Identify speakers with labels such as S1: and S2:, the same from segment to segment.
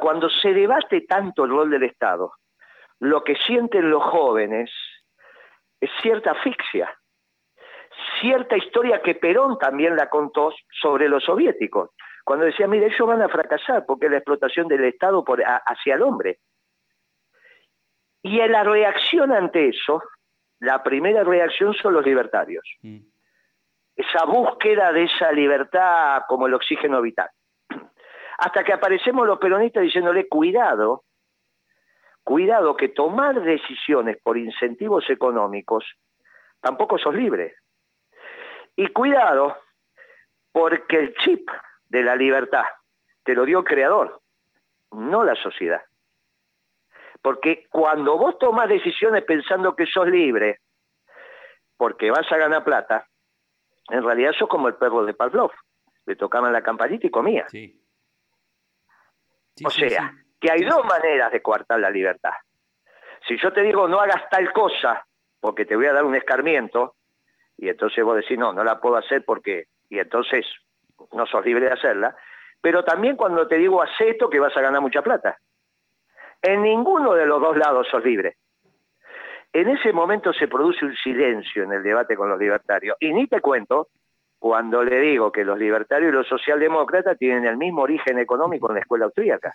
S1: Cuando se debate tanto el rol del Estado, lo que sienten los jóvenes es cierta asfixia, cierta historia que Perón también la contó sobre los soviéticos, cuando decía, mire, ellos van a fracasar porque es la explotación del Estado por, hacia el hombre. Y en la reacción ante eso, la primera reacción son los libertarios. Mm. Esa búsqueda de esa libertad como el oxígeno vital. Hasta que aparecemos los peronistas diciéndole, cuidado, cuidado que tomar decisiones por incentivos económicos tampoco sos libre. Y cuidado, porque el chip de la libertad te lo dio el creador, no la sociedad. Porque cuando vos tomas decisiones pensando que sos libre, porque vas a ganar plata, en realidad sos como el perro de Pavlov. Le tocaban la campanita y comía. O sea, que hay dos maneras de coartar la libertad. Si yo te digo no hagas tal cosa porque te voy a dar un escarmiento, y entonces vos decís no, no la puedo hacer porque, y entonces no sos libre de hacerla, pero también cuando te digo haz esto que vas a ganar mucha plata. En ninguno de los dos lados sos libre. En ese momento se produce un silencio en el debate con los libertarios. Y ni te cuento cuando le digo que los libertarios y los socialdemócratas tienen el mismo origen económico en la escuela austríaca.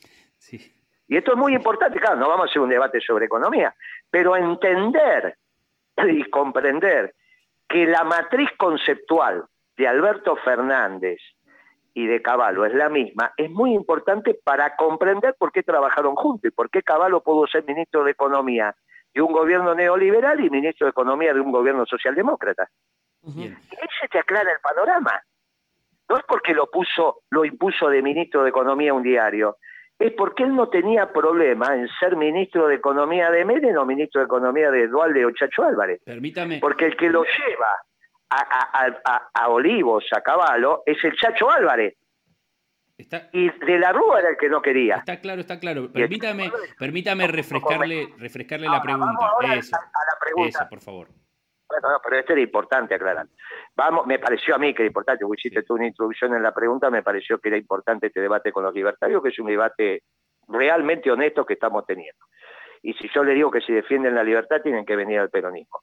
S1: Y esto es muy importante, claro, no vamos a hacer un debate sobre economía, pero entender y comprender que la matriz conceptual de Alberto Fernández y de Caballo es la misma, es muy importante para comprender por qué trabajaron juntos y por qué Caballo pudo ser ministro de Economía de un gobierno neoliberal y ministro de Economía de un gobierno socialdemócrata. Y ahí se te aclara el panorama. No es porque lo puso, lo impuso de ministro de Economía un diario, es porque él no tenía problema en ser ministro de Economía de Menem o ministro de Economía de Dualde o Chacho Álvarez.
S2: Permítame.
S1: Porque el que lo lleva a, Olivos, a Caballo, es el Chacho Álvarez. y de la Rúa era el que no quería.
S2: Está claro, está claro. Permítame, permítame refrescarle, refrescarle la pregunta. Eso, la pregunta. Eso, por favor.
S1: Bueno, pero esto era importante aclarar. Vamos, me pareció a mí que era importante, vos hiciste tú una introducción en la pregunta, me pareció que era importante este debate con los libertarios, que es un debate realmente honesto que estamos teniendo. Y si yo le digo que si defienden la libertad, tienen que venir al peronismo.